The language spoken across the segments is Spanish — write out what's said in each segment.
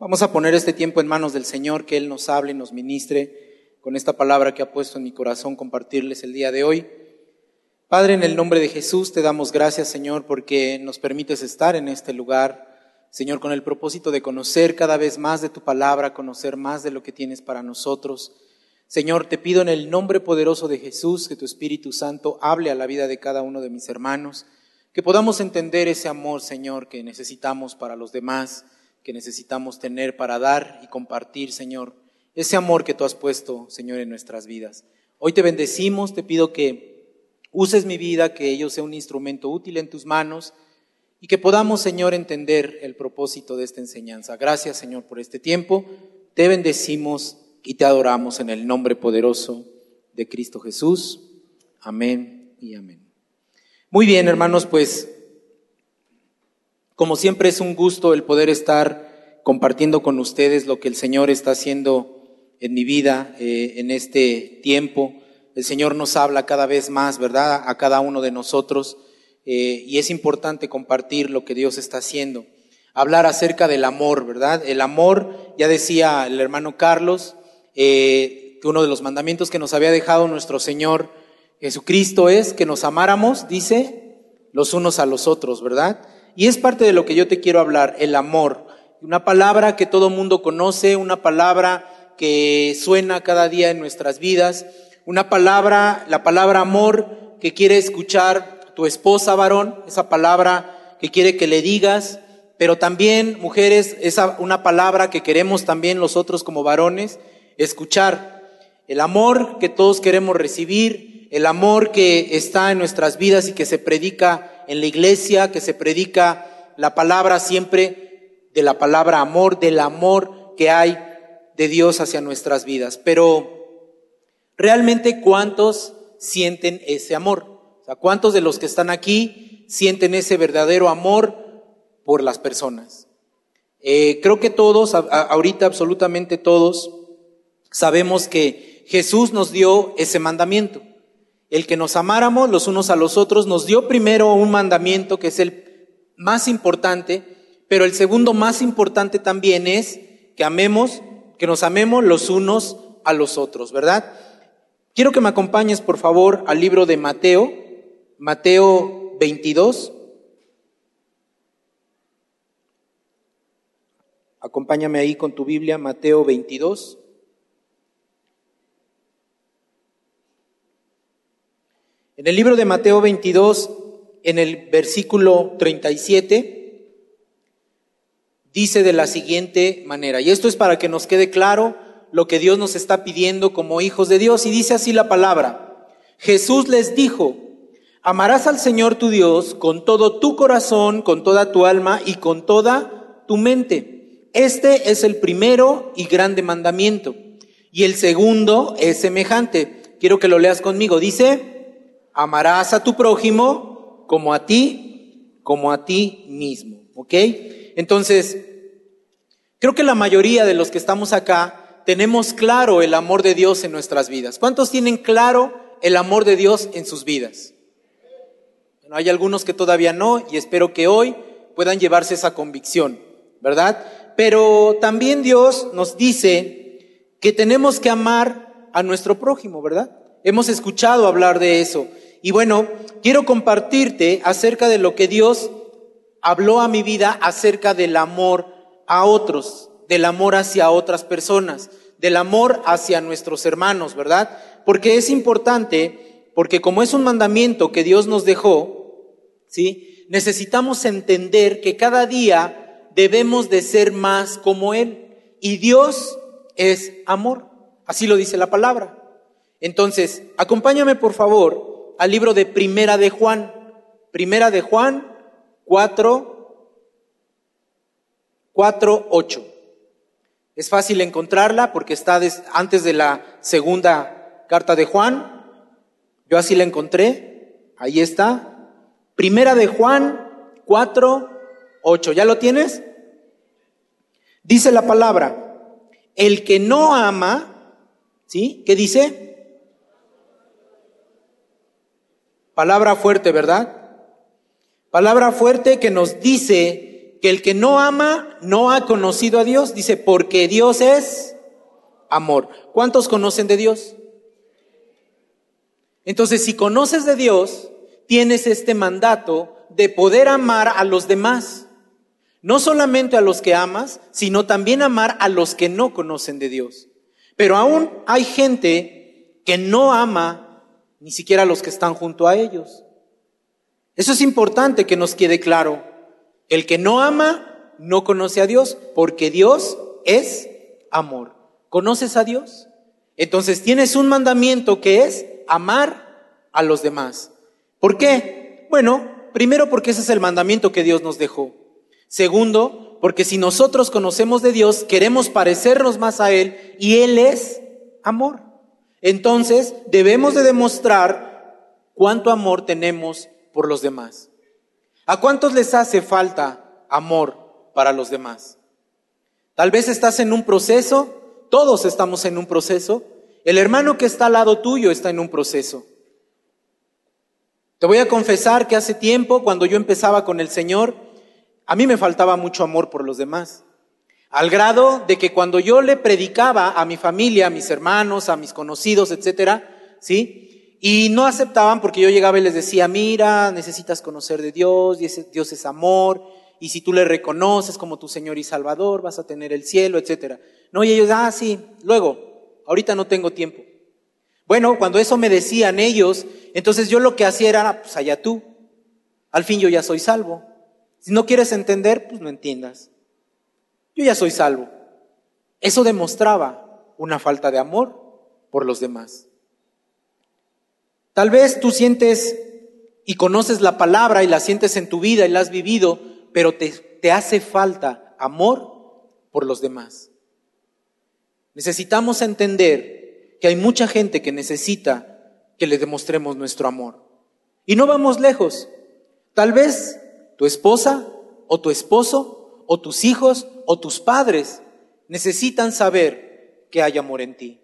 Vamos a poner este tiempo en manos del Señor, que Él nos hable, nos ministre con esta palabra que ha puesto en mi corazón compartirles el día de hoy. Padre, en el nombre de Jesús te damos gracias, Señor, porque nos permites estar en este lugar, Señor, con el propósito de conocer cada vez más de tu palabra, conocer más de lo que tienes para nosotros. Señor, te pido en el nombre poderoso de Jesús que tu Espíritu Santo hable a la vida de cada uno de mis hermanos, que podamos entender ese amor, Señor, que necesitamos para los demás que necesitamos tener para dar y compartir, Señor, ese amor que tú has puesto, Señor, en nuestras vidas. Hoy te bendecimos, te pido que uses mi vida, que ello sea un instrumento útil en tus manos y que podamos, Señor, entender el propósito de esta enseñanza. Gracias, Señor, por este tiempo. Te bendecimos y te adoramos en el nombre poderoso de Cristo Jesús. Amén y amén. Muy bien, hermanos, pues como siempre es un gusto el poder estar compartiendo con ustedes lo que el Señor está haciendo en mi vida eh, en este tiempo. El Señor nos habla cada vez más, ¿verdad? A cada uno de nosotros. Eh, y es importante compartir lo que Dios está haciendo. Hablar acerca del amor, ¿verdad? El amor, ya decía el hermano Carlos, eh, que uno de los mandamientos que nos había dejado nuestro Señor Jesucristo es que nos amáramos, dice, los unos a los otros, ¿verdad? Y es parte de lo que yo te quiero hablar, el amor. Una palabra que todo mundo conoce, una palabra que suena cada día en nuestras vidas, una palabra, la palabra amor que quiere escuchar tu esposa varón, esa palabra que quiere que le digas, pero también, mujeres, esa una palabra que queremos también nosotros como varones escuchar. El amor que todos queremos recibir, el amor que está en nuestras vidas y que se predica en la iglesia, que se predica la palabra siempre de la palabra amor, del amor que hay de Dios hacia nuestras vidas. Pero realmente cuántos sienten ese amor? O ¿cuántos de los que están aquí sienten ese verdadero amor por las personas? Eh, creo que todos, ahorita absolutamente todos, sabemos que Jesús nos dio ese mandamiento el que nos amáramos los unos a los otros, nos dio primero un mandamiento que es el más importante, pero el segundo más importante también es que amemos, que nos amemos los unos a los otros, ¿verdad? Quiero que me acompañes, por favor, al libro de Mateo, Mateo 22. Acompáñame ahí con tu Biblia, Mateo 22. En el libro de Mateo 22, en el versículo 37, dice de la siguiente manera, y esto es para que nos quede claro lo que Dios nos está pidiendo como hijos de Dios, y dice así la palabra, Jesús les dijo, amarás al Señor tu Dios con todo tu corazón, con toda tu alma y con toda tu mente. Este es el primero y grande mandamiento. Y el segundo es semejante. Quiero que lo leas conmigo. Dice, amarás a tu prójimo como a ti, como a ti mismo. ¿Ok? Entonces, creo que la mayoría de los que estamos acá tenemos claro el amor de Dios en nuestras vidas. ¿Cuántos tienen claro el amor de Dios en sus vidas? Bueno, hay algunos que todavía no y espero que hoy puedan llevarse esa convicción, ¿verdad? Pero también Dios nos dice que tenemos que amar a nuestro prójimo, ¿verdad? Hemos escuchado hablar de eso. Y bueno, quiero compartirte acerca de lo que Dios habló a mi vida acerca del amor a otros, del amor hacia otras personas, del amor hacia nuestros hermanos, ¿verdad? Porque es importante, porque como es un mandamiento que Dios nos dejó, ¿sí? Necesitamos entender que cada día debemos de ser más como Él. Y Dios es amor. Así lo dice la palabra. Entonces, acompáñame por favor al libro de Primera de Juan. Primera de Juan 4, 4, 8. Es fácil encontrarla porque está antes de la segunda carta de Juan. Yo así la encontré. Ahí está. Primera de Juan 4, 8. ¿Ya lo tienes? Dice la palabra, el que no ama, ¿sí? ¿Qué dice? Palabra fuerte, ¿verdad? Palabra fuerte que nos dice que el que no ama no ha conocido a Dios. Dice, porque Dios es amor. ¿Cuántos conocen de Dios? Entonces, si conoces de Dios, tienes este mandato de poder amar a los demás. No solamente a los que amas, sino también amar a los que no conocen de Dios. Pero aún hay gente que no ama ni siquiera los que están junto a ellos. Eso es importante que nos quede claro. El que no ama no conoce a Dios porque Dios es amor. ¿Conoces a Dios? Entonces tienes un mandamiento que es amar a los demás. ¿Por qué? Bueno, primero porque ese es el mandamiento que Dios nos dejó. Segundo, porque si nosotros conocemos de Dios, queremos parecernos más a Él y Él es amor. Entonces debemos de demostrar cuánto amor tenemos por los demás. ¿A cuántos les hace falta amor para los demás? Tal vez estás en un proceso, todos estamos en un proceso, el hermano que está al lado tuyo está en un proceso. Te voy a confesar que hace tiempo, cuando yo empezaba con el Señor, a mí me faltaba mucho amor por los demás. Al grado de que cuando yo le predicaba a mi familia, a mis hermanos, a mis conocidos, etcétera, ¿sí? Y no aceptaban porque yo llegaba y les decía, mira, necesitas conocer de Dios, Dios es amor, y si tú le reconoces como tu Señor y Salvador, vas a tener el cielo, etcétera. No, y ellos, ah, sí, luego, ahorita no tengo tiempo. Bueno, cuando eso me decían ellos, entonces yo lo que hacía era, pues allá tú, al fin yo ya soy salvo. Si no quieres entender, pues no entiendas. Yo ya soy salvo. Eso demostraba una falta de amor por los demás. Tal vez tú sientes y conoces la palabra y la sientes en tu vida y la has vivido, pero te, te hace falta amor por los demás. Necesitamos entender que hay mucha gente que necesita que le demostremos nuestro amor. Y no vamos lejos. Tal vez tu esposa o tu esposo o tus hijos o tus padres necesitan saber que hay amor en ti.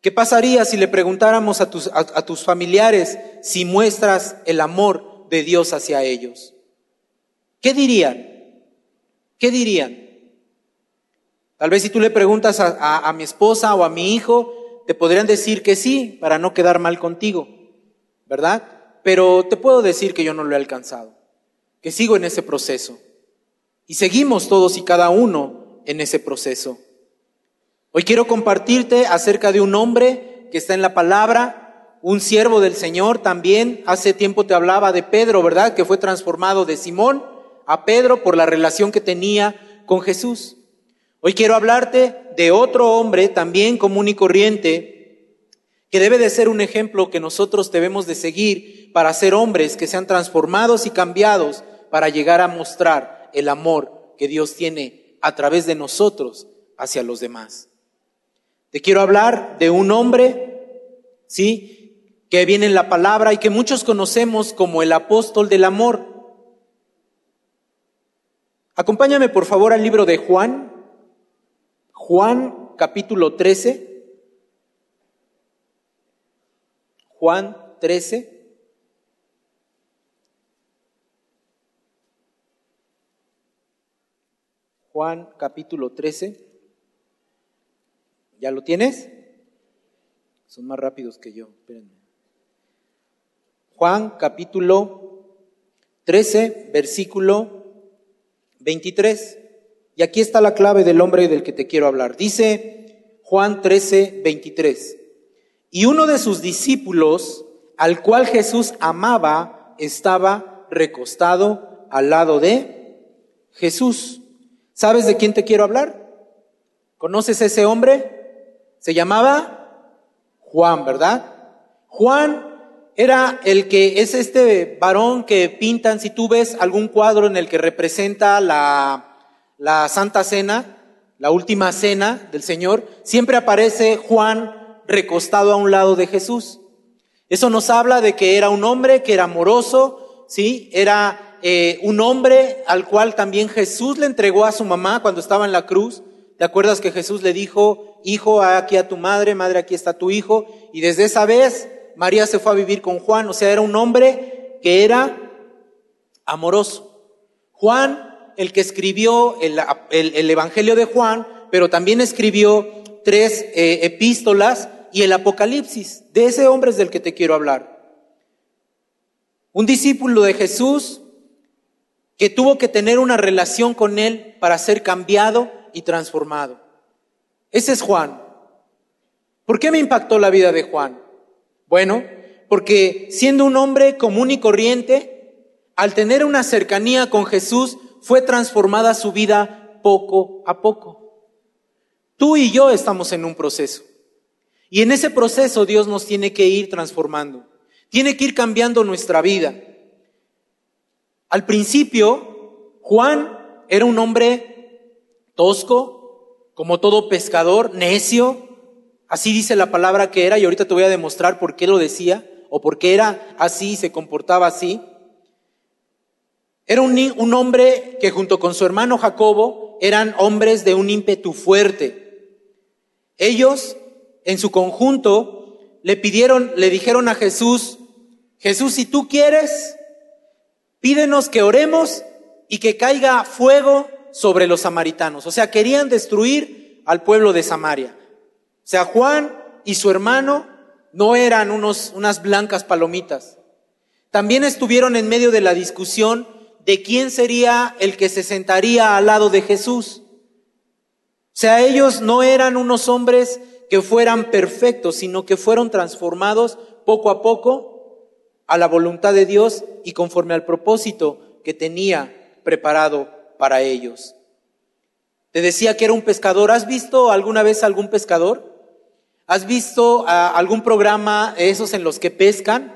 ¿Qué pasaría si le preguntáramos a tus, a, tus familiares si muestras el amor de Dios hacia ellos? ¿Qué dirían? ¿Qué dirían? Tal vez si tú le preguntas a, a, mi esposa o a mi hijo, te podrían decir que sí, para no quedar mal contigo, ¿verdad? Pero te puedo decir que yo no lo he alcanzado, que sigo en ese proceso. Y seguimos todos y cada uno en ese proceso. Hoy quiero compartirte acerca de un hombre que está en la palabra, un siervo del Señor también. Hace tiempo te hablaba de Pedro, ¿verdad? Que fue transformado de Simón a Pedro por la relación que tenía con Jesús. Hoy quiero hablarte de otro hombre también común y corriente que debe de ser un ejemplo que nosotros debemos de seguir para ser hombres que sean transformados y cambiados para llegar a mostrar el amor que Dios tiene a través de nosotros hacia los demás. Te quiero hablar de un hombre, ¿sí? Que viene en la palabra y que muchos conocemos como el apóstol del amor. Acompáñame por favor al libro de Juan, Juan capítulo 13. Juan 13. Juan capítulo 13. ¿Ya lo tienes? Son más rápidos que yo. Espérenme. Juan capítulo 13, versículo 23. Y aquí está la clave del hombre del que te quiero hablar. Dice Juan 13, 23. Y uno de sus discípulos, al cual Jesús amaba, estaba recostado al lado de Jesús. ¿Sabes de quién te quiero hablar? ¿Conoces a ese hombre? Se llamaba Juan, ¿verdad? Juan era el que es este varón que pintan, si tú ves algún cuadro en el que representa la, la Santa Cena, la última cena del Señor, siempre aparece Juan recostado a un lado de Jesús. Eso nos habla de que era un hombre que era amoroso, ¿sí? Era eh, un hombre al cual también Jesús le entregó a su mamá cuando estaba en la cruz. ¿Te acuerdas que Jesús le dijo, hijo, aquí a tu madre, madre, aquí está tu hijo? Y desde esa vez María se fue a vivir con Juan, o sea, era un hombre que era amoroso. Juan el que escribió el, Evangelio de Juan, pero también escribió tres eh, epístolas y el Apocalipsis. De ese hombre es del que te quiero hablar. Un discípulo de Jesús que tuvo que tener una relación con Él para ser cambiado y transformado. Ese es Juan. ¿Por qué me impactó la vida de Juan? Bueno, porque siendo un hombre común y corriente, al tener una cercanía con Jesús, fue transformada su vida poco a poco. Tú y yo estamos en un proceso. Y en ese proceso Dios nos tiene que ir transformando. Tiene que ir cambiando nuestra vida. Al principio, Juan era un hombre tosco, como todo pescador, necio. Así dice la palabra que era y ahorita te voy a demostrar por qué lo decía o por qué era así y se comportaba así. Era un, un, hombre que junto con su hermano Jacobo eran hombres de un ímpetu fuerte. Ellos, en su conjunto, le pidieron, le dijeron a Jesús, Jesús, si tú quieres, pídenos que oremos y que caiga fuego sobre los samaritanos. O sea, querían destruir al pueblo de Samaria. O sea, Juan y su hermano no eran unos, unas blancas palomitas. También estuvieron en medio de la discusión de quién sería el que se sentaría al lado de Jesús. O sea, ellos no eran unos hombres que fueran perfectos, sino que fueron transformados poco a poco a la voluntad de Dios y conforme al propósito que tenía preparado para ellos. Te decía que era un pescador. ¿Has visto alguna vez algún pescador? ¿Has visto ah, algún programa esos en los que pescan?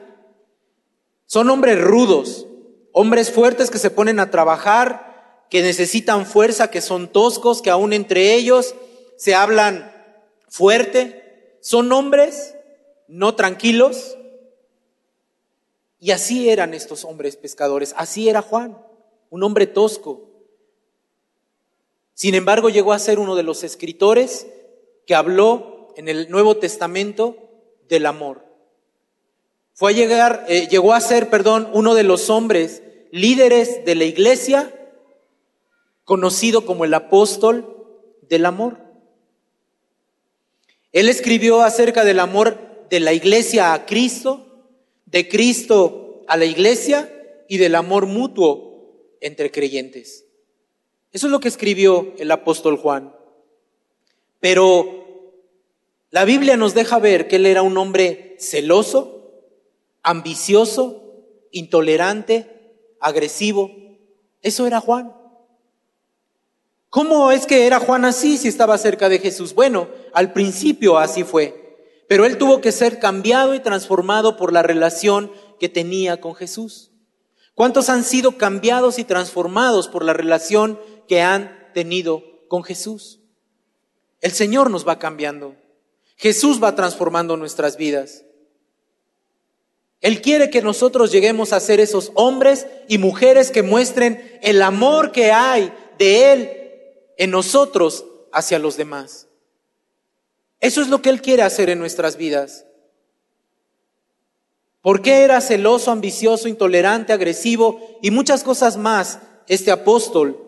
Son hombres rudos, hombres fuertes que se ponen a trabajar, que necesitan fuerza, que son toscos, que aún entre ellos se hablan fuerte. Son hombres no tranquilos, y así eran estos hombres pescadores, así era Juan, un hombre tosco. Sin embargo, llegó a ser uno de los escritores que habló en el Nuevo Testamento del amor. Fue a llegar, eh, llegó a ser, perdón, uno de los hombres líderes de la iglesia, conocido como el apóstol del amor. Él escribió acerca del amor de la iglesia a Cristo, de Cristo a la iglesia y del amor mutuo entre creyentes. Eso es lo que escribió el apóstol Juan. Pero la Biblia nos deja ver que él era un hombre celoso, ambicioso, intolerante, agresivo. Eso era Juan. ¿Cómo es que era Juan así si estaba cerca de Jesús? Bueno, al principio así fue. Pero él tuvo que ser cambiado y transformado por la relación que tenía con Jesús. ¿Cuántos han sido cambiados y transformados por la relación que han tenido con Jesús? El Señor nos va cambiando. Jesús va transformando nuestras vidas. Él quiere que nosotros lleguemos a ser esos hombres y mujeres que muestren el amor que hay de Él en nosotros hacia los demás. Eso es lo que Él quiere hacer en nuestras vidas. ¿Por qué era celoso, ambicioso, intolerante, agresivo y muchas cosas más este apóstol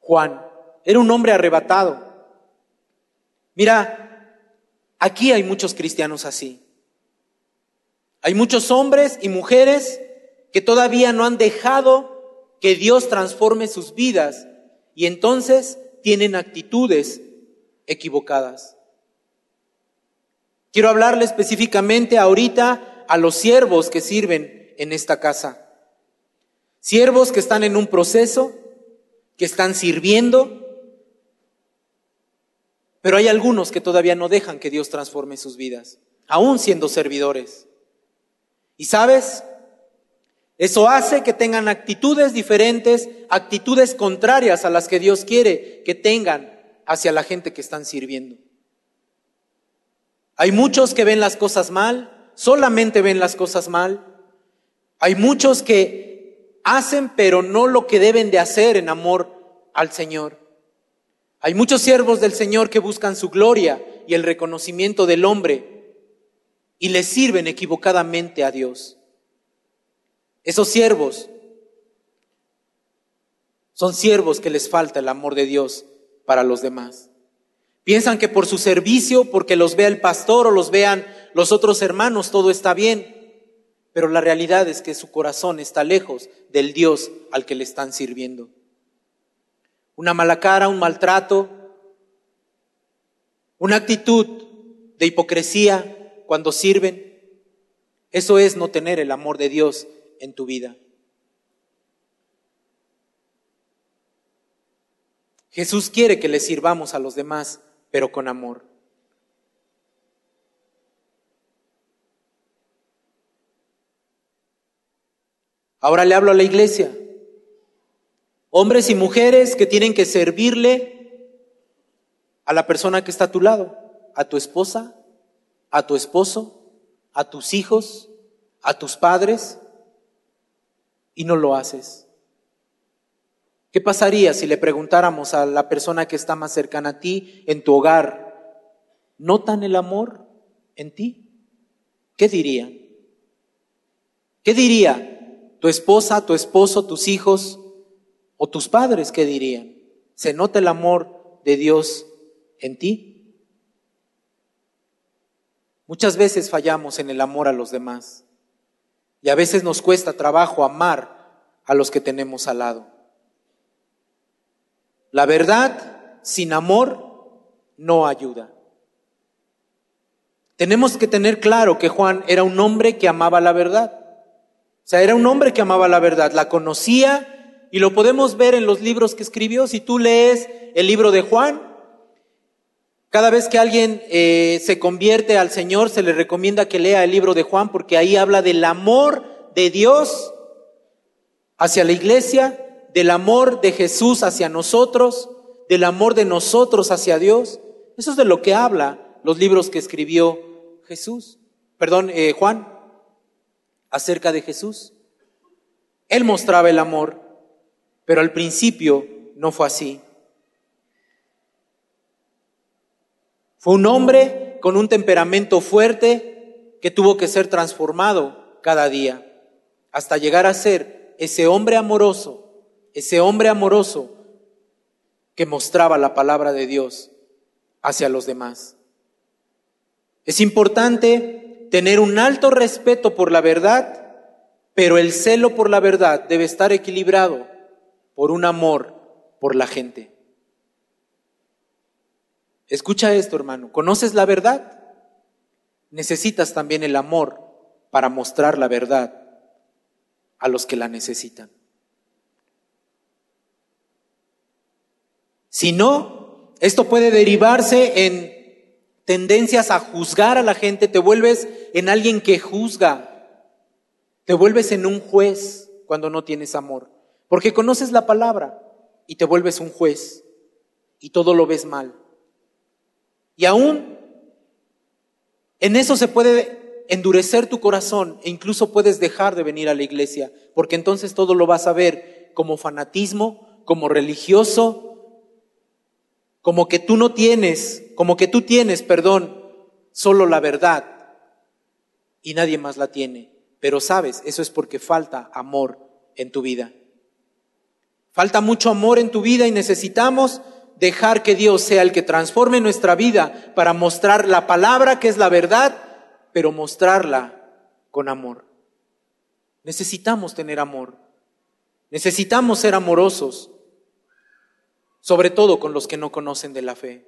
Juan? Era un hombre arrebatado. Mira, aquí hay muchos cristianos así. Hay muchos hombres y mujeres que todavía no han dejado que Dios transforme sus vidas y entonces tienen actitudes equivocadas. Quiero hablarle específicamente ahorita a los siervos que sirven en esta casa. Siervos que están en un proceso, que están sirviendo, pero hay algunos que todavía no dejan que Dios transforme sus vidas, aún siendo servidores. Y sabes, eso hace que tengan actitudes diferentes, actitudes contrarias a las que Dios quiere que tengan hacia la gente que están sirviendo. Hay muchos que ven las cosas mal, solamente ven las cosas mal. Hay muchos que hacen pero no lo que deben de hacer en amor al Señor. Hay muchos siervos del Señor que buscan su gloria y el reconocimiento del hombre y le sirven equivocadamente a Dios. Esos siervos Son siervos que les falta el amor de Dios para los demás. Piensan que por su servicio, porque los vea el pastor o los vean los otros hermanos, todo está bien. Pero la realidad es que su corazón está lejos del Dios al que le están sirviendo. Una mala cara, un maltrato, una actitud de hipocresía cuando sirven. Eso es no tener el amor de Dios en tu vida. Jesús quiere que le sirvamos a los demás, pero con amor. Ahora le hablo a la iglesia. Hombres y mujeres que tienen que servirle a la persona que está a tu lado, a tu esposa, a tu esposo, a tus hijos, a tus padres, y no lo haces. ¿Qué pasaría si le preguntáramos a la persona que está más cercana a ti en tu hogar, ¿notan el amor en ti? ¿Qué dirían? ¿Qué diría tu esposa, tu esposo, tus hijos o tus padres? ¿Qué dirían? ¿Se nota el amor de Dios en ti? Muchas veces fallamos en el amor a los demás y a veces nos cuesta trabajo amar a los que tenemos al lado. La verdad sin amor no ayuda. Tenemos que tener claro que Juan era un hombre que amaba la verdad. O sea, era un hombre que amaba la verdad, la conocía y lo podemos ver en los libros que escribió. Si tú lees el libro de Juan, cada vez que alguien eh, se convierte al Señor, se le recomienda que lea el libro de Juan porque ahí habla del amor de Dios hacia la iglesia del amor de Jesús hacia nosotros, del amor de nosotros hacia Dios. Eso es de lo que habla los libros que escribió Jesús, perdón, eh, Juan, acerca de Jesús. Él mostraba el amor, pero al principio no fue así. Fue un hombre con un temperamento fuerte que tuvo que ser transformado cada día hasta llegar a ser ese hombre amoroso ese hombre amoroso que mostraba la palabra de Dios hacia los demás. Es importante tener un alto respeto por la verdad, pero el celo por la verdad debe estar equilibrado por un amor por la gente. Escucha esto, hermano. ¿Conoces la verdad? Necesitas también el amor para mostrar la verdad a los que la necesitan. Si no, esto puede derivarse en tendencias a juzgar a la gente, te vuelves en alguien que juzga, te vuelves en un juez cuando no tienes amor, porque conoces la palabra y te vuelves un juez y todo lo ves mal. Y aún en eso se puede endurecer tu corazón e incluso puedes dejar de venir a la iglesia, porque entonces todo lo vas a ver como fanatismo, como religioso, como que tú no tienes, como que tú tienes, perdón, solo la verdad y nadie más la tiene. Pero sabes, eso es porque falta amor en tu vida. Falta mucho amor en tu vida y necesitamos dejar que Dios sea el que transforme nuestra vida para mostrar la palabra que es la verdad, pero mostrarla con amor. Necesitamos tener amor. Necesitamos ser amorosos sobre todo con los que no conocen de la fe.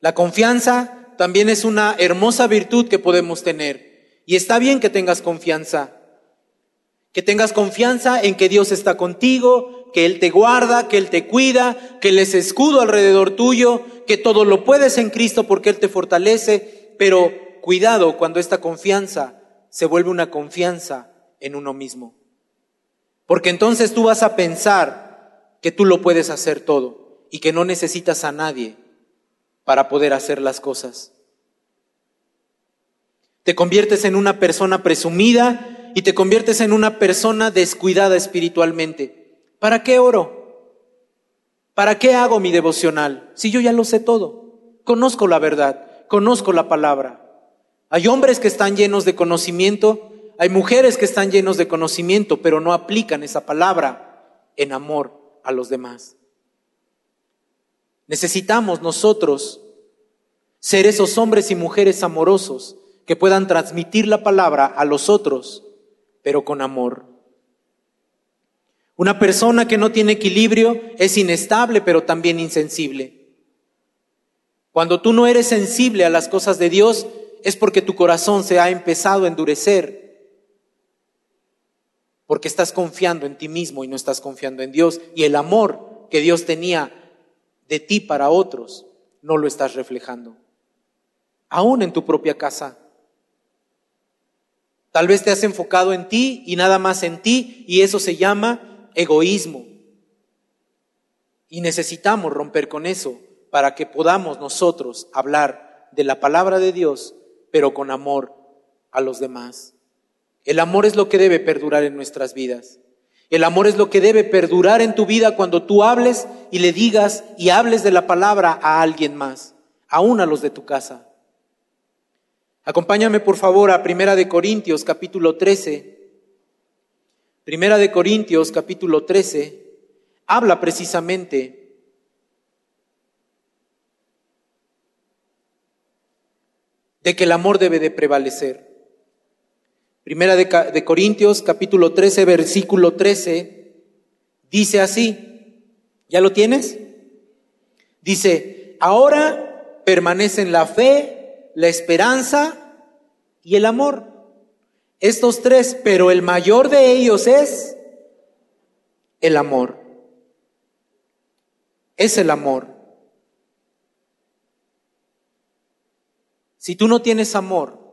La confianza también es una hermosa virtud que podemos tener. Y está bien que tengas confianza. Que tengas confianza en que Dios está contigo, que Él te guarda, que Él te cuida, que Él es escudo alrededor tuyo, que todo lo puedes en Cristo porque Él te fortalece. Pero cuidado cuando esta confianza se vuelve una confianza en uno mismo. Porque entonces tú vas a pensar que tú lo puedes hacer todo y que no necesitas a nadie para poder hacer las cosas. Te conviertes en una persona presumida y te conviertes en una persona descuidada espiritualmente. ¿Para qué oro? ¿Para qué hago mi devocional? Si yo ya lo sé todo. Conozco la verdad, conozco la palabra. Hay hombres que están llenos de conocimiento, hay mujeres que están llenos de conocimiento, pero no aplican esa palabra en amor a los demás. Necesitamos nosotros ser esos hombres y mujeres amorosos que puedan transmitir la palabra a los otros, pero con amor. Una persona que no tiene equilibrio es inestable, pero también insensible. Cuando tú no eres sensible a las cosas de Dios, es porque tu corazón se ha empezado a endurecer, porque estás confiando en ti mismo y no estás confiando en Dios, y el amor que Dios tenía de ti para otros, no lo estás reflejando. Aún en tu propia casa. Tal vez te has enfocado en ti y nada más en ti, y eso se llama egoísmo. Y necesitamos romper con eso para que podamos nosotros hablar de la palabra de Dios, pero con amor a los demás. El amor es lo que debe perdurar en nuestras vidas. El amor es lo que debe perdurar en tu vida cuando tú hables y le digas y hables de la palabra a alguien más, aún a los de tu casa. Acompáñame por favor a Primera de Corintios capítulo 13, Primera de Corintios capítulo 13 habla precisamente de que el amor debe de prevalecer. Primera de, Corintios capítulo 13 versículo 13 dice así, ¿ya lo tienes? Dice, ahora permanecen la fe, la esperanza y el amor. Estos tres, pero el mayor de ellos es el amor. Es el amor. Si tú no tienes amor,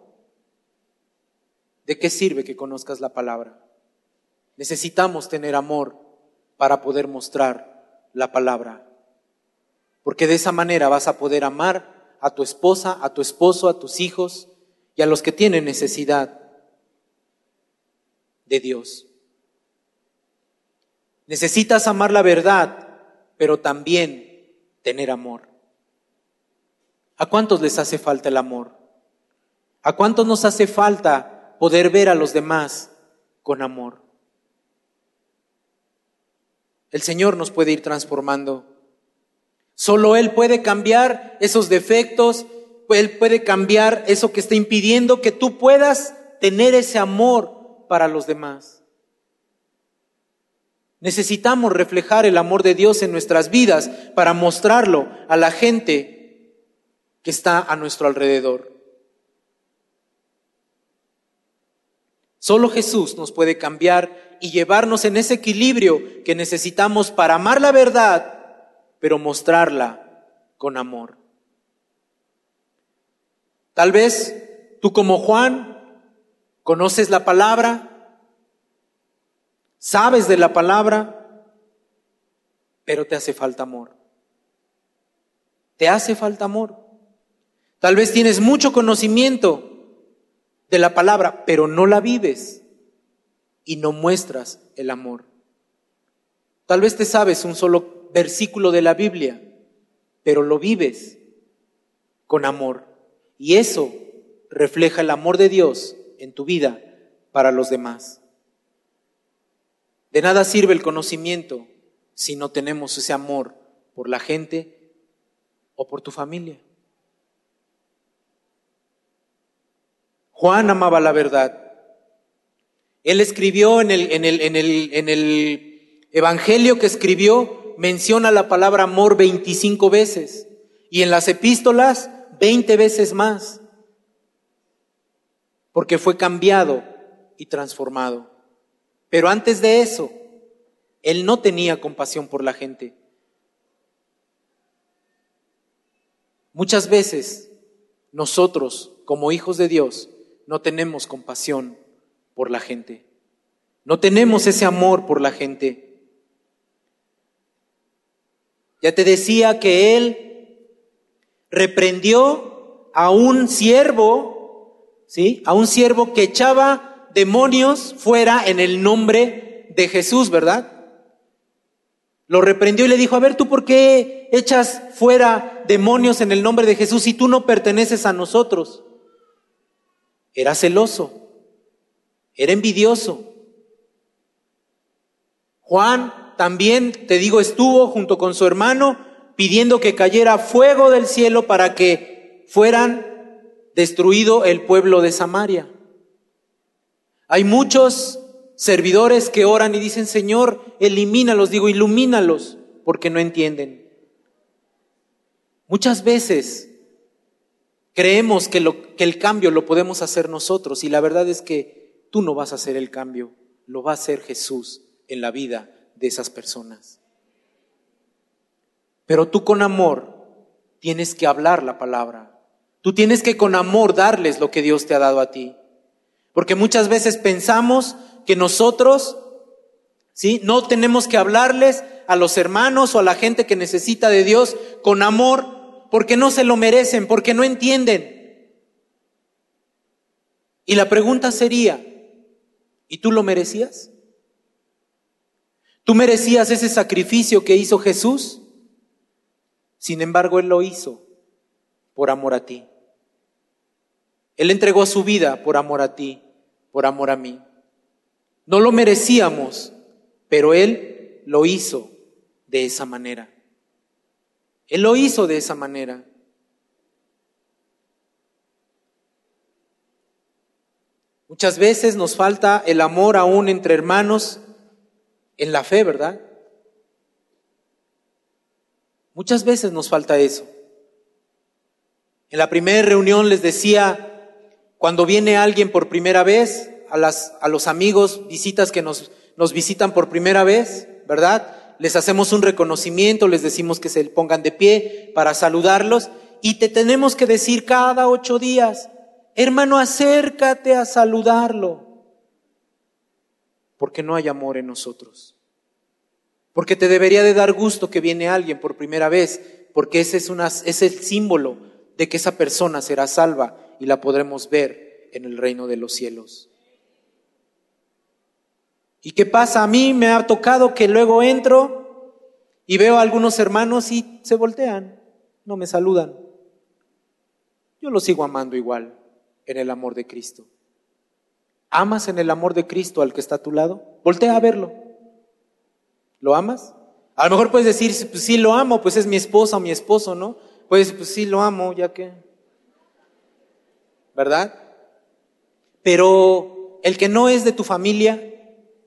¿de qué sirve que conozcas la palabra? Necesitamos tener amor para poder mostrar la palabra. Porque de esa manera vas a poder amar a tu esposa, a tu esposo, a tus hijos y a los que tienen necesidad de Dios. Necesitas amar la verdad, pero también tener amor. ¿A cuántos les hace falta el amor? ¿A cuántos nos hace falta poder ver a los demás con amor? El Señor nos puede ir transformando. Solo Él puede cambiar esos defectos, Él puede cambiar eso que está impidiendo que tú puedas tener ese amor para los demás. Necesitamos reflejar el amor de Dios en nuestras vidas para mostrarlo a la gente que está a nuestro alrededor. Solo Jesús nos puede cambiar y llevarnos en ese equilibrio que necesitamos para amar la verdad, pero mostrarla con amor. Tal vez tú como Juan ¿Conoces la palabra? ¿Sabes de la palabra? Pero te hace falta amor. Te hace falta amor. Tal vez tienes mucho conocimiento de la palabra, pero no la vives y no muestras el amor. Tal vez te sabes un solo versículo de la Biblia, pero lo vives con amor. Y eso refleja el amor de Dios en tu vida para los demás. De nada sirve el conocimiento si no tenemos ese amor por la gente o por tu familia. Juan amaba la verdad. Él escribió en el, en el, en el, en el Evangelio que escribió, menciona la palabra amor 25 veces y en las epístolas 20 veces más porque fue cambiado y transformado. Pero antes de eso, él no tenía compasión por la gente. Muchas veces nosotros, como hijos de Dios, no tenemos compasión por la gente. No tenemos ese amor por la gente. Ya te decía que él reprendió a un siervo ¿sí? A un siervo que echaba demonios fuera en el nombre de Jesús, ¿verdad? Lo reprendió y le dijo, a ver, ¿tú por qué echas fuera demonios en el nombre de Jesús si tú no perteneces a nosotros? Era celoso, era envidioso. Juan también, te digo, estuvo junto con su hermano pidiendo que cayera fuego del cielo para que fueran destruido el pueblo de Samaria. Hay muchos servidores que oran y dicen, Señor, elimínalos, digo, ilumínalos, porque no entienden. Muchas veces creemos que, el cambio lo podemos hacer nosotros y la verdad es que tú no vas a hacer el cambio, lo va a hacer Jesús en la vida de esas personas. Pero tú con amor tienes que hablar la palabra. Tú tienes que con amor darles lo que Dios te ha dado a ti. Porque muchas veces pensamos que nosotros, ¿sí? No tenemos que hablarles a los hermanos o a la gente que necesita de Dios con amor porque no se lo merecen, porque no entienden. Y la pregunta sería, ¿y tú lo merecías? ¿Tú merecías ese sacrificio que hizo Jesús? Sin embargo, Él lo hizo por amor a ti. Él entregó su vida por amor a ti, por amor a mí. No lo merecíamos, pero Él lo hizo de esa manera. Él lo hizo de esa manera. Muchas veces nos falta el amor aún entre hermanos en la fe, ¿verdad? Muchas veces nos falta eso. En la primera reunión les decía, cuando viene alguien por primera vez, a, las, a los amigos, visitas que nos, nos visitan por primera vez, ¿verdad? Les hacemos un reconocimiento, les decimos que se pongan de pie para saludarlos y te tenemos que decir cada ocho días, hermano, acércate a saludarlo, porque no hay amor en nosotros. Porque te debería de dar gusto que viene alguien por primera vez, porque ese es, una, es el símbolo de que esa persona será salva y la podremos ver en el reino de los cielos. ¿Y qué pasa? A mí me ha tocado que luego entro y veo a algunos hermanos y se voltean, no me saludan. Yo los sigo amando igual en el amor de Cristo. ¿Amas en el amor de Cristo al que está a tu lado? Voltea a verlo. ¿Lo amas? A lo mejor puedes decir, pues sí lo amo, pues es mi esposa o mi esposo, ¿no? Pues, pues sí lo amo, ya que. ¿Verdad? Pero el que no es de tu familia,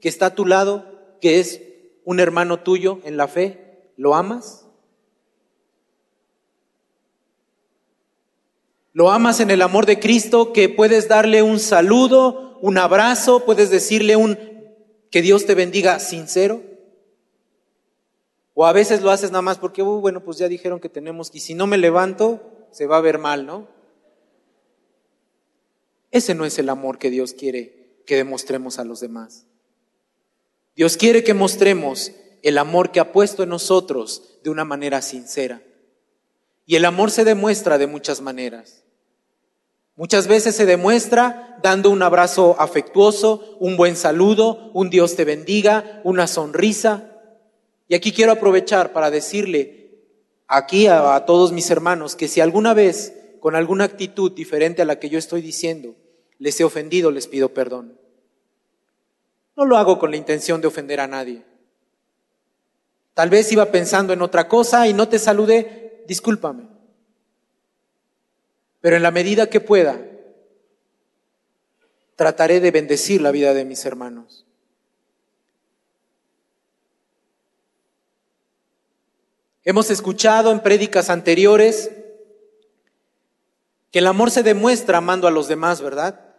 que está a tu lado, que es un hermano tuyo en la fe, ¿lo amas? ¿Lo amas en el amor de Cristo que puedes darle un saludo, un abrazo, puedes decirle un que Dios te bendiga sincero? O a veces lo haces nada más porque, uh, bueno, pues ya dijeron que tenemos que, y si no me levanto, se va a ver mal, ¿no? Ese no es el amor que Dios quiere que demostremos a los demás. Dios quiere que mostremos el amor que ha puesto en nosotros de una manera sincera. Y el amor se demuestra de muchas maneras. Muchas veces se demuestra dando un abrazo afectuoso, un buen saludo, un Dios te bendiga, una sonrisa. Y aquí quiero aprovechar para decirle aquí a, todos mis hermanos que si alguna vez con alguna actitud diferente a la que yo estoy diciendo les he ofendido, les pido perdón. No lo hago con la intención de ofender a nadie. Tal vez iba pensando en otra cosa y no te saludé, discúlpame. Pero en la medida que pueda, trataré de bendecir la vida de mis hermanos. Hemos escuchado en prédicas anteriores que el amor se demuestra amando a los demás, ¿verdad?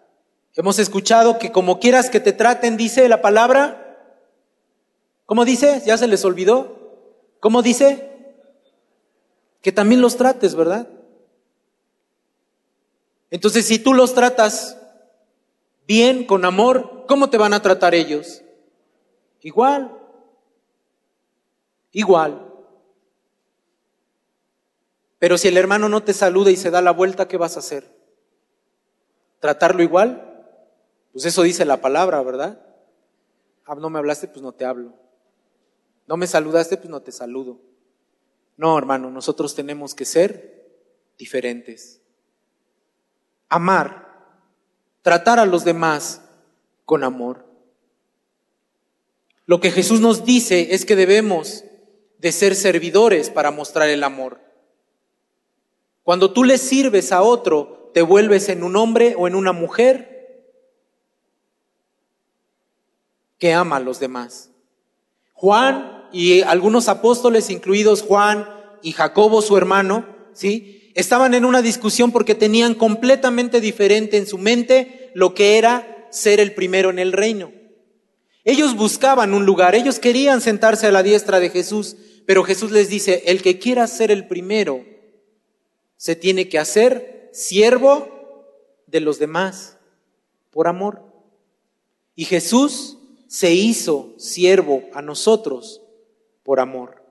Hemos escuchado que como quieras que te traten, dice la palabra. ¿Cómo dice? ¿Ya se les olvidó? ¿Cómo dice? Que también los trates, ¿verdad? Entonces, si tú los tratas bien, con amor, ¿cómo te van a tratar ellos? Igual. Igual. Pero si el hermano no te saluda y se da la vuelta, ¿qué vas a hacer? ¿Tratarlo igual? Pues eso dice la palabra, ¿verdad? Ah, no me hablaste, pues no te hablo. No me saludaste, pues no te saludo. No, hermano, nosotros tenemos que ser diferentes. Amar, tratar a los demás con amor. Lo que Jesús nos dice es que debemos de ser servidores para mostrar el amor. Cuando tú le sirves a otro, te vuelves en un hombre o en una mujer que ama a los demás. Juan y algunos apóstoles, incluidos Juan y Jacobo, su hermano, ¿sí? Estaban en una discusión porque tenían completamente diferente en su mente lo que era ser el primero en el reino. Ellos buscaban un lugar, ellos querían sentarse a la diestra de Jesús, pero Jesús les dice, el que quiera ser el primero, se tiene que hacer siervo de los demás por amor. Y Jesús se hizo siervo a nosotros por amor.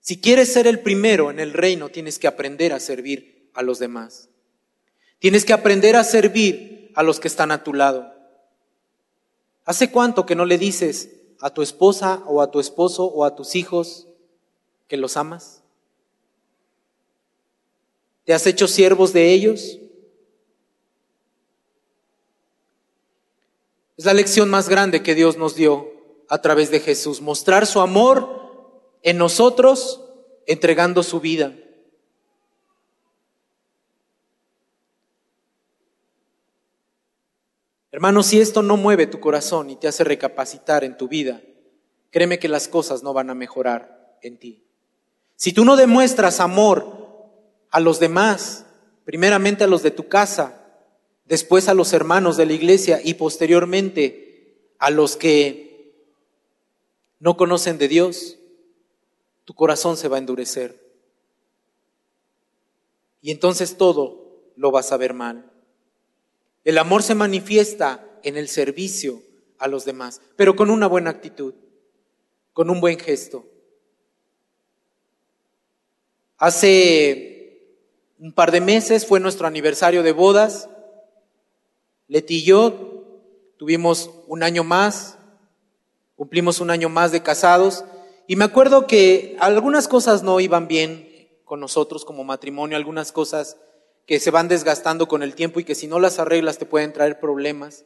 Si quieres ser el primero en el reino, tienes que aprender a servir a los demás. Tienes que aprender a servir a los que están a tu lado. ¿Hace cuánto que no le dices a tu esposa o a tu esposo o a tus hijos que los amas? ¿Te has hecho siervos de ellos? Es la lección más grande que Dios nos dio a través de Jesús, mostrar su amor en nosotros entregando su vida. Hermano, si esto no mueve tu corazón y te hace recapacitar en tu vida, créeme que las cosas no van a mejorar en ti. Si tú no demuestras amor a los demás, primeramente a los de tu casa, después a los hermanos de la iglesia y posteriormente a los que no conocen de Dios, tu corazón se va a endurecer. Y entonces todo lo vas a ver mal. El amor se manifiesta en el servicio a los demás, pero con una buena actitud, con un buen gesto. Hace un par de meses fue nuestro aniversario de bodas. Leti y yo tuvimos un año más, cumplimos un año más de casados y me acuerdo que algunas cosas no iban bien con nosotros como matrimonio, algunas cosas que se van desgastando con el tiempo y que si no las arreglas te pueden traer problemas.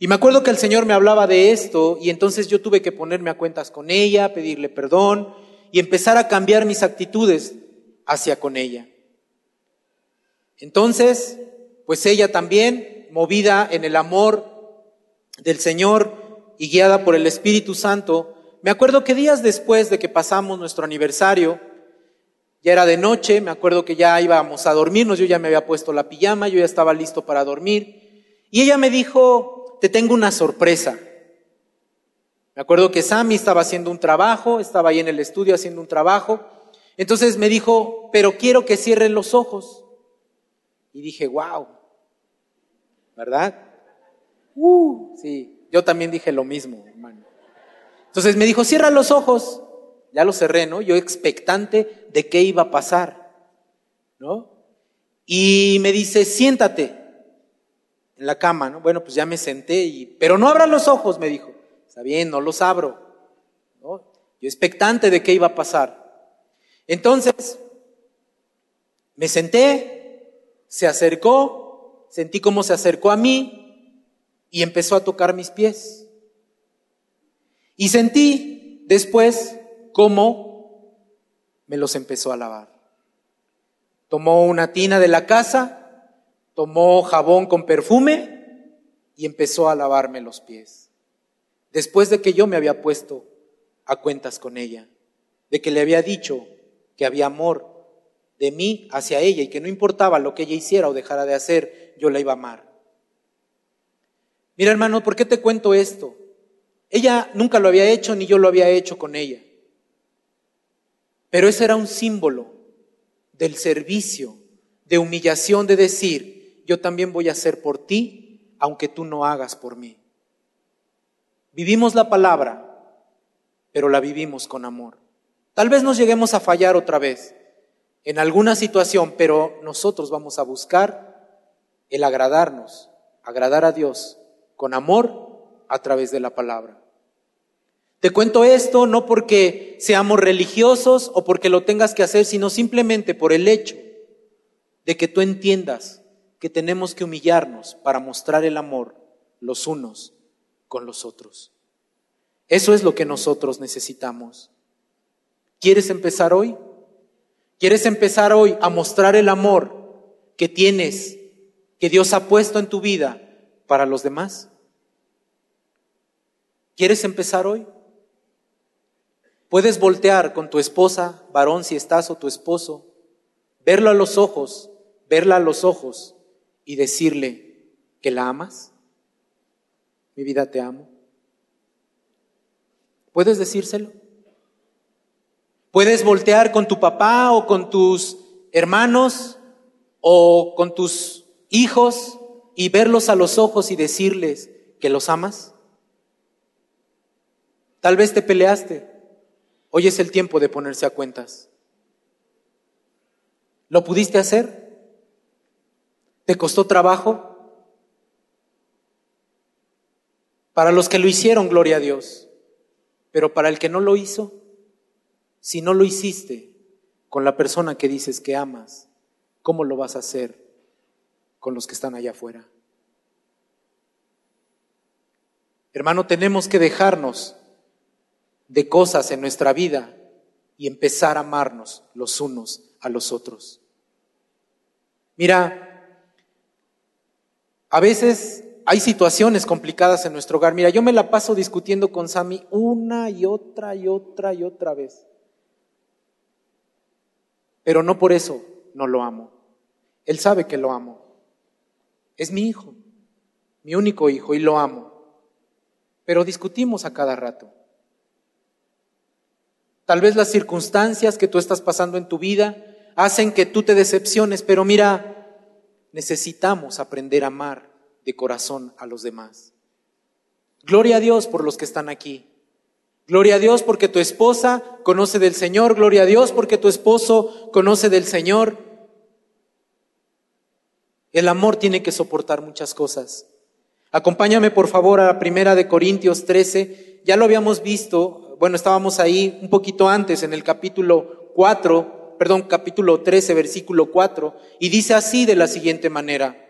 Y me acuerdo que el Señor me hablaba de esto y entonces yo tuve que ponerme a cuentas con ella, pedirle perdón y empezar a cambiar mis actitudes hacia con ella. Entonces, pues ella también, movida en el amor del Señor y guiada por el Espíritu Santo, me acuerdo que días después de que pasamos nuestro aniversario, ya era de noche, me acuerdo que ya íbamos a dormirnos, yo ya me había puesto la pijama, yo ya estaba listo para dormir, y ella me dijo, te tengo una sorpresa. Me acuerdo que Sammy estaba haciendo un trabajo, estaba ahí en el estudio haciendo un trabajo, entonces me dijo, pero quiero que cierren los ojos. Y dije, wow, ¿verdad? Uh, sí, yo también dije lo mismo, hermano. Entonces me dijo, cierra los ojos. Ya lo cerré, ¿no? Yo expectante de qué iba a pasar, ¿no? Y me dice, siéntate en la cama, ¿no? Bueno, pues ya me senté, y, pero no abra los ojos, me dijo. Está bien, no los abro. Yo expectante de qué iba a pasar. Entonces, me senté, se acercó, sentí cómo se acercó a mí y empezó a tocar mis pies. Y sentí después cómo me los empezó a lavar. Tomó una tina de la casa, tomó jabón con perfume y empezó a lavarme los pies. Después de que yo me había puesto a cuentas con ella, de que le había dicho que había amor de mí hacia ella y que no importaba lo que ella hiciera o dejara de hacer, yo la iba a amar. Mira hermano, ¿por qué te cuento esto? Ella nunca lo había hecho ni yo lo había hecho con ella. Pero ese era un símbolo del servicio, de humillación, de decir, yo también voy a hacer por ti, aunque tú no hagas por mí. Vivimos la palabra, pero la vivimos con amor. Tal vez nos lleguemos a fallar otra vez en alguna situación, pero nosotros vamos a buscar el agradarnos, agradar a Dios con amor a través de la palabra. Te cuento esto no porque seamos religiosos o porque lo tengas que hacer, sino simplemente por el hecho de que tú entiendas que tenemos que humillarnos para mostrar el amor los unos con los otros. Eso es lo que nosotros necesitamos. ¿Quieres empezar hoy? ¿Quieres empezar hoy a mostrar el amor que tienes, que Dios ha puesto en tu vida para los demás? ¿Quieres empezar hoy? Puedes voltear con tu esposa, varón si estás o tu esposo, verlo a los ojos, verla a los ojos y decirle que la amas. Mi vida te amo. ¿Puedes decírselo? Puedes voltear con tu papá o con tus hermanos o con tus hijos y verlos a los ojos y decirles que los amas. Tal vez te peleaste. Hoy es el tiempo de ponerse a cuentas. ¿Lo pudiste hacer? ¿Te costó trabajo? Para los que lo hicieron, gloria a Dios. Pero para el que no lo hizo, si no lo hiciste con la persona que dices que amas, ¿cómo lo vas a hacer con los que están allá afuera? Hermano, tenemos que dejarnos de cosas en nuestra vida y empezar a amarnos los unos a los otros. Mira, a veces hay situaciones complicadas en nuestro hogar. Mira, yo me la paso discutiendo con Sammy una y otra y otra y otra vez. Pero no por eso no lo amo. Él sabe que lo amo. Es mi hijo, mi único hijo, y lo amo. Pero discutimos a cada rato. Tal vez las circunstancias que tú estás pasando en tu vida hacen que tú te decepciones, pero mira, necesitamos aprender a amar de corazón a los demás. Gloria a Dios por los que están aquí. Gloria a Dios porque tu esposa conoce del Señor. Gloria a Dios porque tu esposo conoce del Señor. El amor tiene que soportar muchas cosas. Acompáñame por favor a la primera de Corintios 13. Ya lo habíamos visto, bueno, estábamos ahí un poquito antes en el capítulo 4, perdón, capítulo 13, versículo 4, y dice así de la siguiente manera.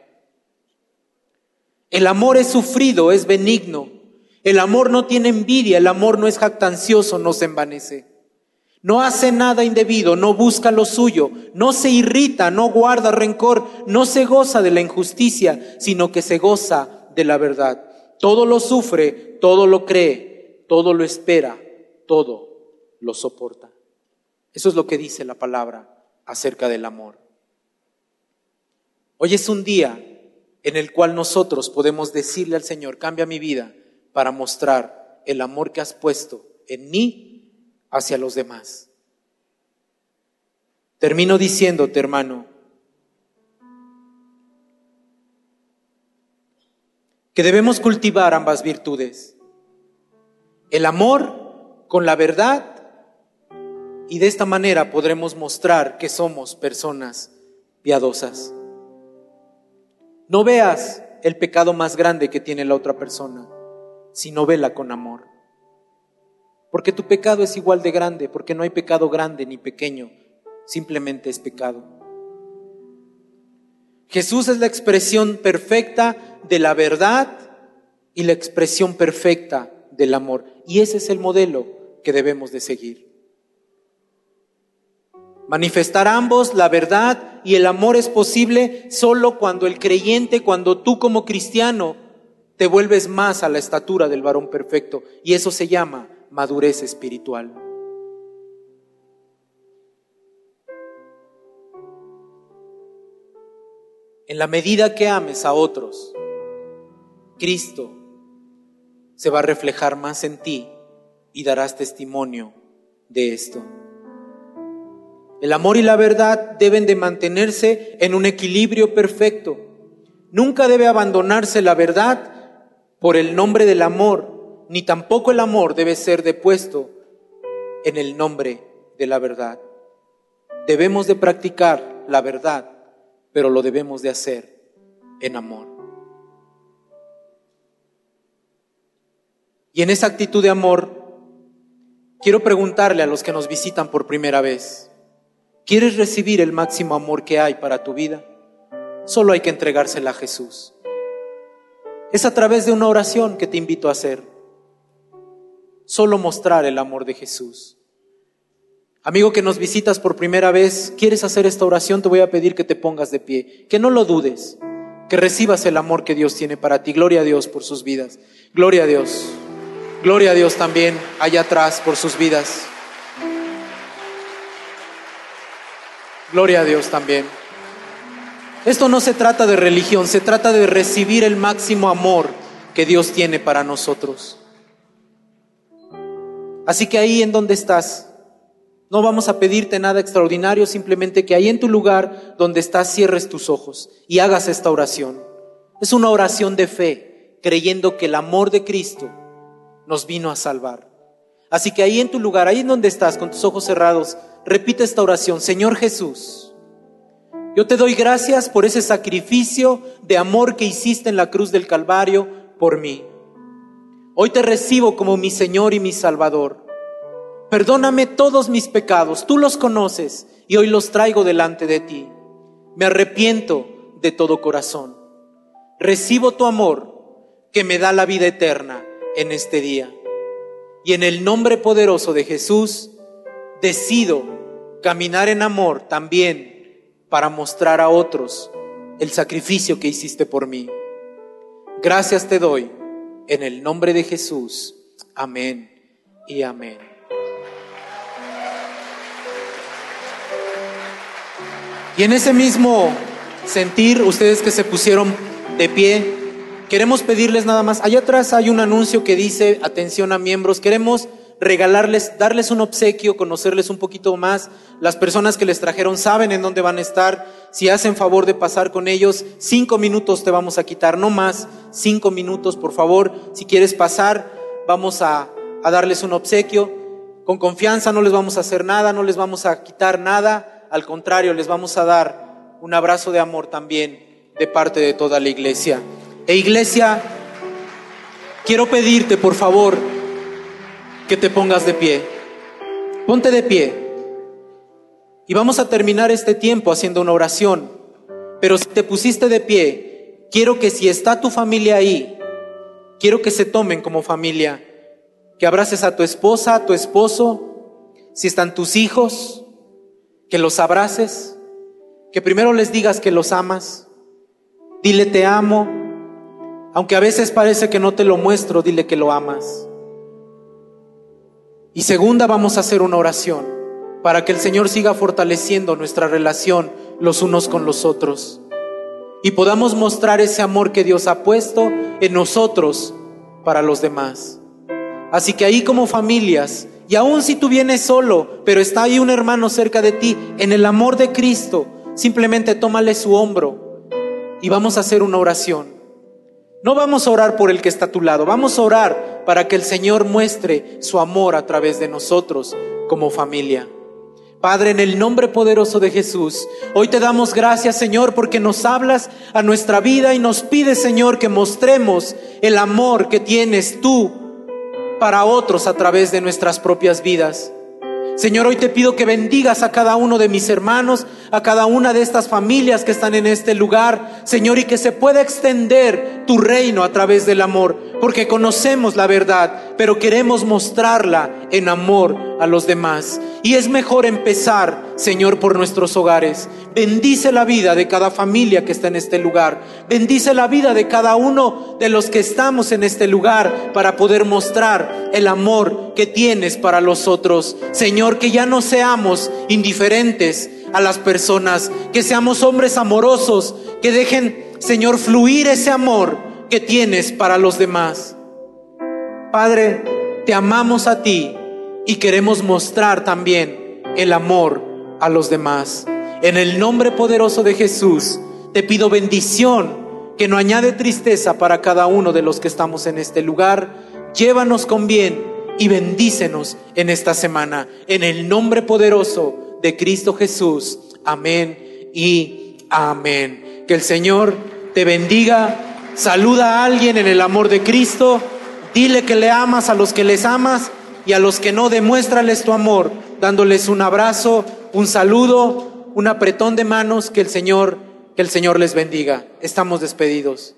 El amor es sufrido, es benigno. El amor no tiene envidia, el amor no es jactancioso, no se envanece. No hace nada indebido, no busca lo suyo, no se irrita, no guarda rencor, no se goza de la injusticia, sino que se goza de la verdad. Todo lo sufre, todo lo cree, todo lo espera, todo lo soporta. Eso es lo que dice la palabra acerca del amor. Hoy es un día en el cual nosotros podemos decirle al Señor, cambia mi vida para mostrar el amor que has puesto en mí hacia los demás. Termino diciéndote, hermano, que debemos cultivar ambas virtudes. El amor con la verdad y de esta manera podremos mostrar que somos personas piadosas. No veas el pecado más grande que tiene la otra persona, sino vela con amor. Porque tu pecado es igual de grande, porque no hay pecado grande ni pequeño, simplemente es pecado. Jesús es la expresión perfecta de la verdad y la expresión perfecta del amor. Y ese es el modelo que debemos de seguir. Manifestar ambos, la verdad y el amor es posible solo cuando el creyente, cuando tú como cristiano, te vuelves más a la estatura del varón perfecto. Y eso se llama madurez espiritual. En la medida que ames a otros, Cristo se va a reflejar más en ti y darás testimonio de esto. El amor y la verdad deben de mantenerse en un equilibrio perfecto. Nunca debe abandonarse la verdad por el nombre del amor, ni tampoco el amor debe ser depuesto en el nombre de la verdad. Debemos de practicar la verdad pero lo debemos de hacer en amor. Y en esa actitud de amor, quiero preguntarle a los que nos visitan por primera vez, ¿quieres recibir el máximo amor que hay para tu vida? solo hay que entregársela a Jesús. Es a través de una oración que te invito a hacer. Solo mostrar el amor de Jesús. Amigo que nos visitas por primera vez, ¿quieres hacer esta oración? Te voy a pedir que te pongas de pie, que no lo dudes, que recibas el amor que Dios tiene para ti. Gloria a Dios por sus vidas. Gloria a Dios. Gloria a Dios también allá atrás por sus vidas. Gloria a Dios también. Esto no se trata de religión, se trata de recibir el máximo amor que Dios tiene para nosotros. Así que ahí en donde estás, no vamos a pedirte nada extraordinario, simplemente que ahí en tu lugar donde estás cierres tus ojos y hagas esta oración. Es una oración de fe, creyendo que el amor de Cristo nos vino a salvar. Así que ahí en tu lugar, ahí en donde estás, con tus ojos cerrados, repite esta oración. Señor Jesús, yo te doy gracias por ese sacrificio de amor que hiciste en la cruz del Calvario por mí. Hoy te recibo como mi Señor y mi Salvador. Perdóname todos mis pecados, tú los conoces y hoy los traigo delante de ti. Me arrepiento de todo corazón. Recibo tu amor que me da la vida eterna en este día. Y en el nombre poderoso de Jesús, decido caminar en amor también para mostrar a otros el sacrificio que hiciste por mí. Gracias te doy en el nombre de Jesús. Amén y amén. Y en ese mismo sentir, ustedes que se pusieron de pie, queremos pedirles nada más, allá atrás hay un anuncio que dice, atención a miembros, queremos regalarles, darles un obsequio, conocerles un poquito más. Las personas que les trajeron saben en dónde van a estar. Si hacen favor de pasar con ellos, cinco minutos te vamos a quitar, no más, cinco minutos, por favor. Si quieres pasar, vamos a, a darles un obsequio. Con confianza no les vamos a hacer nada, no les vamos a quitar nada. Al contrario, les vamos a dar un abrazo de amor también de parte de toda la iglesia. E iglesia, quiero pedirte, por favor, que te pongas de pie. Ponte de pie. Y vamos a terminar este tiempo haciendo una oración. Pero si te pusiste de pie, quiero que si está tu familia ahí, quiero que se tomen como familia. Que abraces a tu esposa, a tu esposo, si están tus hijos, que los abraces, que primero les digas que los amas. Dile te amo, aunque a veces parece que no te lo muestro, dile que lo amas. Y segunda, vamos a hacer una oración para que el Señor siga fortaleciendo nuestra relación los unos con los otros y podamos mostrar ese amor que Dios ha puesto en nosotros para los demás. Así que ahí como familias, y aun si tú vienes solo, pero está ahí un hermano cerca de ti, en el amor de Cristo, simplemente tómale su hombro y vamos a hacer una oración. No vamos a orar por el que está a tu lado, vamos a orar para que el Señor muestre su amor a través de nosotros como familia. Padre, en el nombre poderoso de Jesús, hoy te damos gracias, Señor, porque nos hablas a nuestra vida y nos pides, Señor, que mostremos el amor que tienes tú para otros a través de nuestras propias vidas. Señor, hoy te pido que bendigas a cada uno de mis hermanos, a cada una de estas familias que están en este lugar, Señor, y que se pueda extender tu reino a través del amor, porque conocemos la verdad, pero queremos mostrarla en amor a los demás. Y es mejor empezar, Señor, por nuestros hogares. Bendice la vida de cada familia que está en este lugar. Bendice la vida de cada uno de los que estamos en este lugar para poder mostrar el amor que tienes para los otros. Señor, que ya no seamos indiferentes a las personas, que seamos hombres amorosos, que dejen, Señor, fluir ese amor que tienes para los demás. Padre, te amamos a ti y queremos mostrar también el amor a los demás. En el nombre poderoso de Jesús, te pido bendición que no añade tristeza para cada uno de los que estamos en este lugar. Llévanos con bien y bendícenos en esta semana. En el nombre poderoso de Cristo Jesús. Amén y amén. Que el Señor te bendiga. Saluda a alguien en el amor de Cristo. Dile que le amas a los que les amas y a los que no, demuéstrales tu amor, dándoles un abrazo, un saludo, un apretón de manos, que el Señor Que el Señor les bendiga. Estamos despedidos.